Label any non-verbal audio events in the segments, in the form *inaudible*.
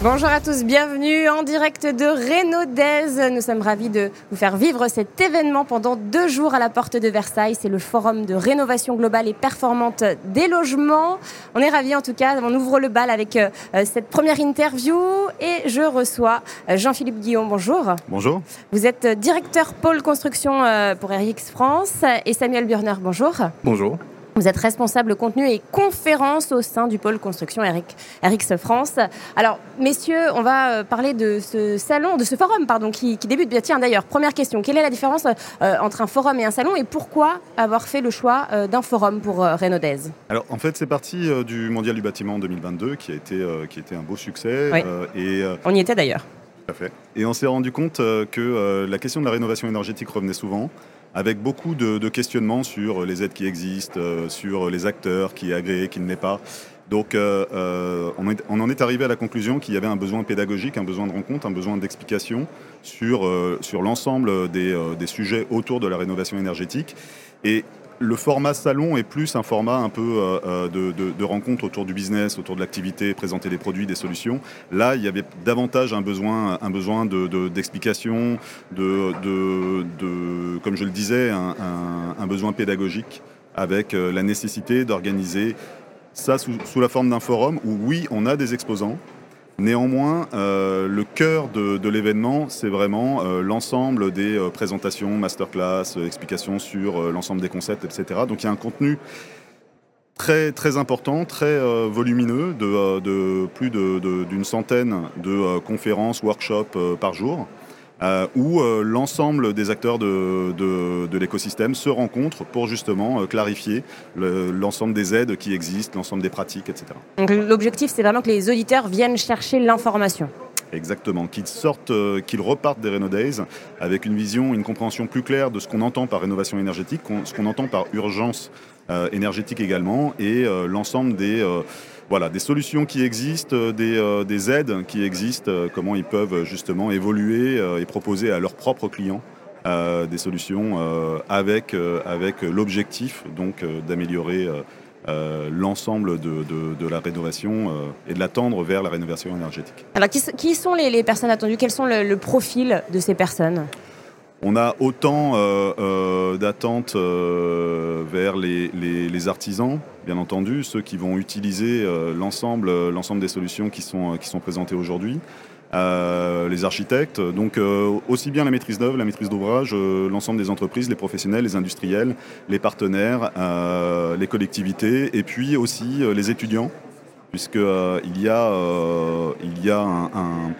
Bonjour à tous, bienvenue en direct de Renaudez. Nous sommes ravis de vous faire vivre cet événement pendant deux jours à la porte de Versailles. C'est le forum de rénovation globale et performante des logements. On est ravis en tout cas. On ouvre le bal avec euh, cette première interview et je reçois euh, Jean-Philippe Guillaume. Bonjour. Bonjour. Vous êtes directeur pôle construction euh, pour RX France et Samuel Burner. Bonjour. Bonjour. Vous êtes responsable contenu et conférence au sein du pôle construction RX France. Alors, messieurs, on va euh, parler de ce salon, de ce forum, pardon, qui, débute. Tiens, d'ailleurs, première question. Quelle est la différence euh, entre un forum et un salon et pourquoi avoir fait le choix euh, d'un forum pour Renaudez? Alors, en fait, c'est parti du Mondial du bâtiment en 2022 qui a été, qui a été un beau succès. et, on y était d'ailleurs. Et on s'est rendu compte que la question de la rénovation énergétique revenait souvent avec beaucoup de, questionnements sur les aides qui existent, euh, sur les acteurs, qui est agréé, qui ne l'est pas. Donc euh, euh, on, en est arrivé à la conclusion qu'il y avait un besoin pédagogique, un besoin de rencontre, un besoin d'explication sur, sur l'ensemble des, des, sujets autour de la rénovation énergétique. Et le format salon est plus un format un peu euh, euh, de, rencontre autour du business, autour de l'activité, présenter des produits, des solutions. Là, il y avait davantage un besoin, un d'explication, de, de, comme je le disais, un, besoin pédagogique avec euh, la nécessité d'organiser ça sous, la forme d'un forum où oui, on a des exposants, Néanmoins, euh, le cœur de, l'événement, c'est vraiment euh, l'ensemble des euh, présentations, masterclass, explications sur l'ensemble des concepts, etc. Donc il y a un contenu très, très important, très volumineux, de, plus d'une centaine de conférences, workshops par jour. Euh, où euh, l'ensemble des acteurs de, de, l'écosystème se rencontrent pour justement euh, clarifier l'ensemble des aides qui existent, l'ensemble des pratiques, etc. Donc l'objectif, c'est vraiment que les auditeurs viennent chercher l'information. Exactement, qu'ils sortent, qu'ils repartent des Reno Days avec une vision, une compréhension plus claire de ce qu'on entend par rénovation énergétique, ce qu'on entend par urgence énergétique également, et l'ensemble des voilà, des solutions qui existent, euh, euh, des, aides qui existent, euh, comment ils peuvent justement évoluer et proposer à leurs propres clients des solutions avec, l'objectif donc d'améliorer l'ensemble de, la rénovation et de l'attendre vers la rénovation énergétique. Alors qui, sont les, personnes attendues? Quels sont le profil de ces personnes? On a autant euh, euh, d'attentes euh, vers les, artisans, bien entendu, ceux qui vont utiliser l'ensemble, l'ensemble des solutions qui sont, qui sont présentées aujourd'hui. les architectes, donc aussi bien la maîtrise d'œuvre, la maîtrise d'ouvrage, l'ensemble des entreprises, les professionnels, les industriels, les partenaires, les collectivités, et puis aussi les étudiants, puisqu'il y a, il y a un un,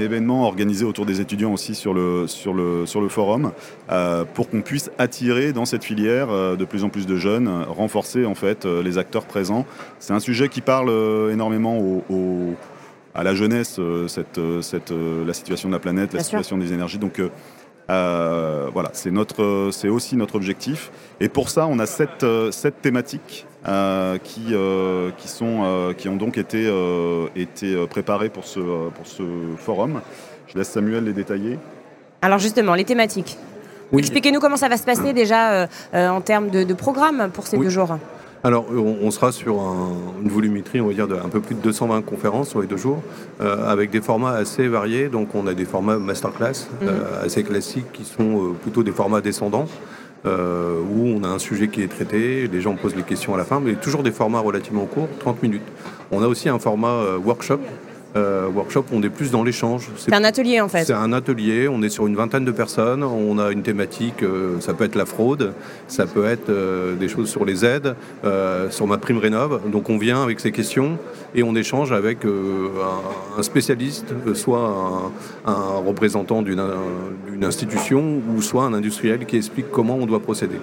événement organisé autour des étudiants aussi sur le, sur le, sur le forum euh, pour qu'on puisse attirer dans cette filière euh, de plus en plus de jeunes, renforcer en fait euh, les acteurs présents. C'est un sujet qui parle énormément à la jeunesse, cette, cette, la situation de la planète, la situation des énergies. Donc voilà, c'est notre, c'est aussi notre objectif. Et pour ça, on a thématique euh, qui, euh, qui, sont, euh, qui ont donc été, été préparés pour ce, pour ce forum. Je laisse Samuel les détailler. Alors justement, les thématiques. Expliquez-nous comment ça va se passer déjà en termes de, programme pour ces deux jours. Alors, on, sera sur une volumétrie, on va dire, d'un peu plus de 220 conférences sur les deux jours, avec des formats assez variés. Donc, on a des formats masterclass mhm. assez classiques qui sont plutôt des formats descendants. Euh, où on a un sujet qui est traité, les gens posent les questions à la fin, mais toujours des formats relativement courts, 30 minutes. On a aussi un format euh, workshop euh, workshop, on est plus dans l'échange. C'est un atelier en fait. C'est un atelier, on est sur une vingtaine de personnes, on a une thématique, euh, ça peut être la fraude, ça peut être euh, des choses sur les aides, sur ma prime rénov. Donc on vient avec ces questions et on échange avec un, spécialiste, soit un, un représentant d'une institution ou soit un industriel qui explique comment on doit procéder.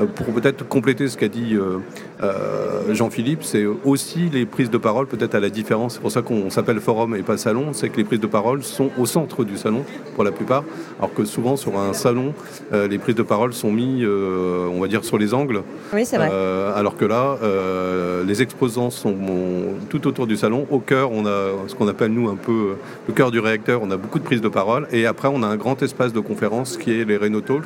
Euh, pour peut-être compléter ce qu'a dit euh, euh, Jean-Philippe, c'est aussi les prises de parole, peut-être à la différence, c'est pour ça qu'on s'appelle forum et pas salon, c'est que les prises de parole sont au centre du salon pour la plupart, alors que souvent sur un salon, les prises de parole sont mises, on va dire, sur les angles. Oui, c'est vrai. alors que là, les exposants sont tout autour du salon. Au cœur, on a ce qu'on appelle nous un peu le cœur du réacteur, on a beaucoup de prises de parole, et après on a un grand espace de conférence qui est les Renault Talk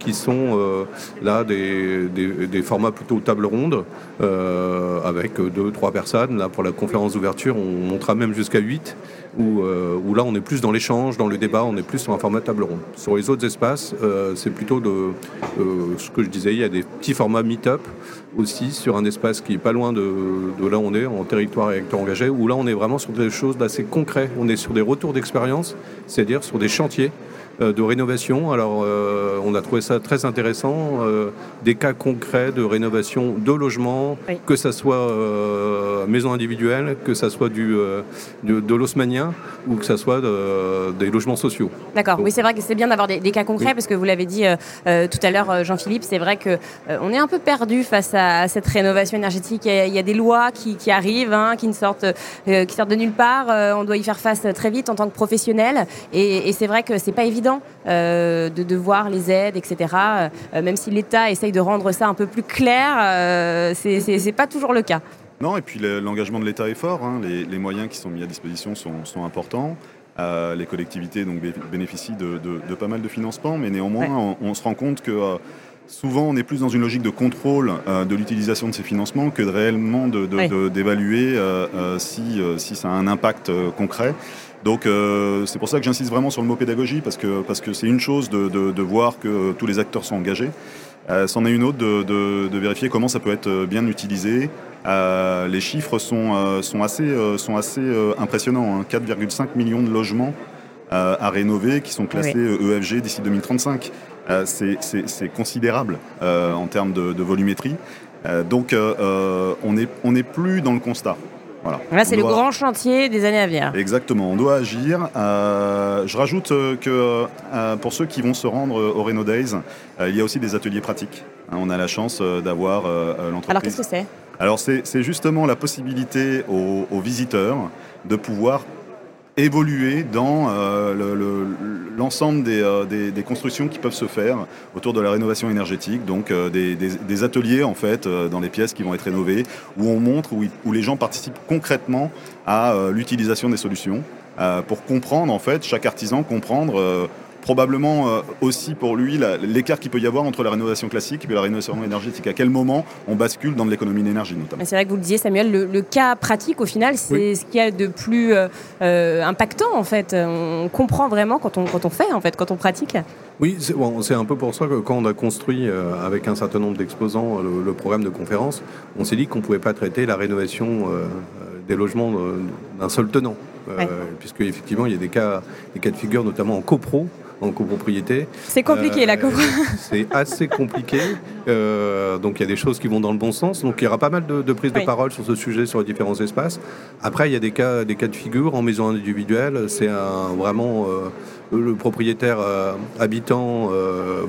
qui sont euh, là des, des, formats plutôt table ronde, euh, avec deux, trois personnes. Là, pour la conférence d'ouverture, on montera même jusqu'à 8, où, euh, où, là, on est plus dans l'échange, dans le débat, on est plus sur un format table ronde. Sur les autres espaces, c'est plutôt de, ce que je disais, il y a des petits formats meet-up aussi sur un espace qui est pas loin de, de là où on est, en territoire et acteurs engagés, où là, on est vraiment sur des choses assez concrètes. On est sur des retours d'expérience, c'est-à-dire sur des chantiers de rénovation. Alors, euh, on a trouvé ça très intéressant, euh, des cas concrets de rénovation de logements, que ce soit maison individuelle, que ce soit du, de, de l'osmanien ou que ce soit des logements sociaux. D'accord, oui, c'est vrai que c'est bien d'avoir des, cas concrets parce que vous l'avez dit tout à l'heure, Jean-Philippe, c'est vrai qu'on on est un peu perdu face à, cette rénovation énergétique. Il y a, des lois qui, arrivent, hein, qui, ne sortent, qui sortent de nulle part. on doit y faire face très vite en tant que professionnel. Et, et c'est vrai que c'est pas évident euh, de, voir les aides, etc. Euh, même si l'État essaye de rendre ça un peu plus clair, euh, c'est pas toujours le cas. Non, et puis l'engagement de l'État est fort. Hein. Les, moyens qui sont mis à disposition sont, importants. les collectivités donc, bénéficient de, pas mal de financements, mais néanmoins, on, se rend compte que souvent, on est plus dans une logique de contrôle de l'utilisation de ces financements que de réellement d'évaluer si, si, ça a un impact concret. Donc euh, c'est pour ça que j'insiste vraiment sur le mot pédagogie, parce que parce que c'est une chose de, de, voir que tous les acteurs sont engagés. Euh, c'en est une autre de, de, vérifier comment ça peut être bien utilisé. Euh, les chiffres sont, sont assez, sont assez impressionnants. 4,5 hein. millions de logements à rénover qui sont classés EFG e d'ici 2035. C'est considérable en termes de, volumétrie. donc on n'est on est plus dans le constat. Là, c'est le grand chantier des années à venir. Exactement, on doit agir. Euh, je rajoute euh, que euh, pour ceux qui vont se rendre au Reno Days, il y a aussi des ateliers pratiques. Hein, on a la chance d'avoir l'entreprise. Alors, qu'est-ce que c'est? Alors, c'est justement la possibilité aux visiteurs de pouvoir évoluer dans euh, l'ensemble euh, des, constructions qui peuvent se faire autour de la rénovation énergétique, donc euh, des, ateliers en fait dans les pièces qui vont être rénovées, où on montre, où, où les gens participent concrètement à l'utilisation des solutions pour comprendre en fait, chaque artisan comprendre probablement euh, aussi pour lui l'écart qu'il peut y avoir entre la rénovation classique et la rénovation énergétique. À quel moment on bascule dans l'économie d'énergie notamment. C'est vrai que vous le disiez Samuel, le, cas pratique au final c'est ce qu'il y a de plus euh, euh, impactant en fait. On comprend vraiment quand on, quand on fait en fait, quand on pratique. Oui, c'est bon, un peu pour ça que quand on a construit avec un certain nombre d'exposants le, programme de conférence, on s'est dit qu'on ne pouvait pas traiter la rénovation des logements d'un seul tenant. Puisque effectivement il y a des cas, des cas de figure notamment en copro en copropriété. C'est compliqué la copro. Euh, *laughs* c'est assez compliqué. Euh, donc il y a des choses qui vont dans le bon sens. Donc il y aura pas mal de, de prises de parole sur ce sujet sur les différents espaces. Après il y a des cas, des cas de figure en maison individuelle. C'est vraiment euh, le propriétaire habitant,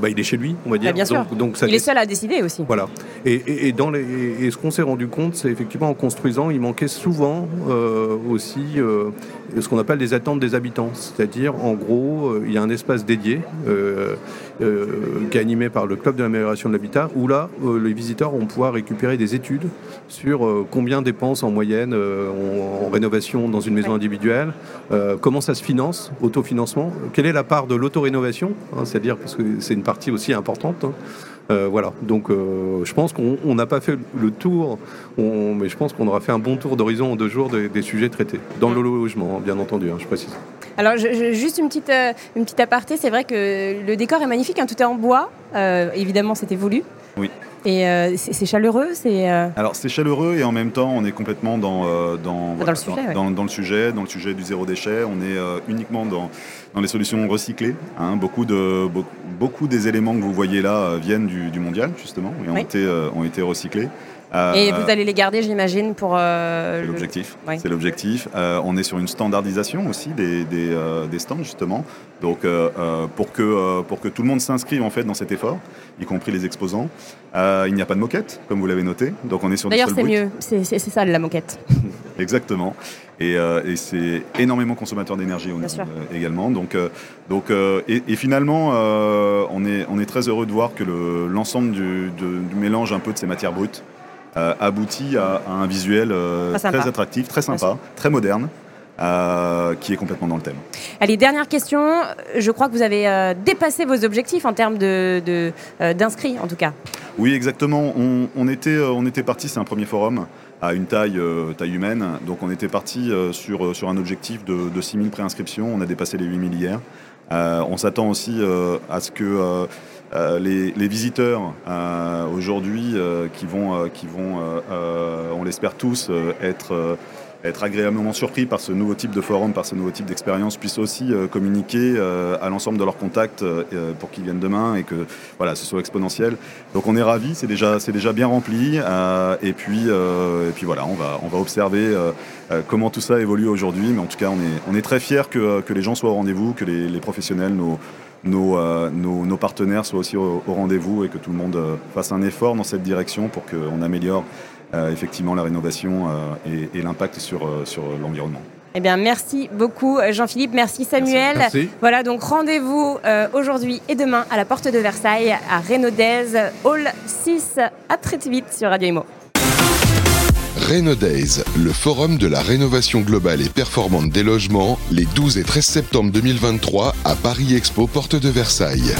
bah, il est chez lui, on va dire. Ah, bien sûr. Donc, il est seul à décider aussi. Voilà. Et, dans les, et ce qu'on s'est rendu compte, c'est effectivement en construisant, il manquait souvent aussi ce qu'on appelle les attentes des habitants. C'est-à-dire, en gros, il y a un espace dédié euh, euh, qui est animé par le Club de l'amélioration de l'habitat, où là, euh, les visiteurs vont pouvoir récupérer des études sur combien dépensent en moyenne en, rénovation dans une maison individuelle, comment ça se finance, autofinancement, quelle est la part de l'autorénovation, hein, c'est-à-dire parce que c'est une partie aussi importante. Hein. voilà, donc je pense qu'on n'a pas fait le tour, mais je pense qu'on aura fait un bon tour d'horizon en deux jours des, sujets traités, dans le logement, hein, bien entendu, je précise. Alors, juste une petite, euh, une petite aparté, c'est vrai que le décor est magnifique, hein, tout est en bois. Euh, évidemment, c'était voulu. Oui. Et euh, c'est chaleureux c'est Alors c'est chaleureux et en même temps on est complètement dans, dans, dans, le sujet, dans, le sujet, dans le sujet du zéro déchet. On est uniquement dans, dans les solutions recyclées. Hein. Beaucoup, de, beaucoup, des éléments que vous voyez là viennent du, mondial justement et ont, été, ont été recyclés. Et vous allez les garder, j'imagine, pour... c'est l'objectif. C'est l'objectif. on est sur une standardisation aussi des, des, des stands, justement. Donc, pour, que, pour que tout le monde s'inscrive en fait dans cet effort, y compris les exposants, il n'y a pas de moquette, comme vous l'avez noté. Donc, on est sur D'ailleurs, c'est mieux. C'est ça, la moquette. *laughs* Exactement. Et, et c'est énormément consommateur d'énergie également. Donc, donc, et, finalement, on, est, on est très heureux de voir que l'ensemble du, du, mélange un peu de ces matières brutes aboutit à, un visuel très, attractif, très sympa, très moderne. qui est complètement dans le thème. Allez, dernière question. Je crois que vous avez dépassé vos objectifs en termes d'inscrits, de, en tout cas. Oui, exactement. On, on était, on était parti, c'est un premier forum à une taille, euh, taille humaine. Donc on était parti euh, sur, euh, sur un objectif de, de 6000 préinscriptions. On a dépassé les 8000 hier. on s'attend aussi à ce que les, les, visiteurs aujourd'hui qui vont, qui vont on l'espère tous, être être agréablement surpris par ce nouveau type de forum, par ce nouveau type d'expérience, puissent aussi euh, communiquer euh, à l'ensemble de leurs contacts euh, pour qu'ils viennent demain et que voilà, ce soit exponentiel. Donc on est ravis, c'est déjà, déjà bien rempli. et, puis, et puis voilà, on va, on va observer comment tout ça évolue aujourd'hui. Mais en tout cas, on est, on est très fiers que, que les gens soient au rendez-vous, que les, professionnels, nos, nos, nos, partenaires soient aussi au, rendez-vous et que tout le monde fasse un effort dans cette direction pour qu'on améliore effectivement la rénovation euh, et, l'impact sur, euh, sur l'environnement. Eh bien, merci beaucoup Jean-Philippe, merci Samuel. Voilà, donc rendez-vous aujourd'hui et demain à la porte de Versailles, à Renaudez, Hall 6. À très vite sur Radio Imo. Days, le forum de la rénovation globale et performante des logements, les 12 et 13 septembre 2023 à Paris Expo, porte de Versailles.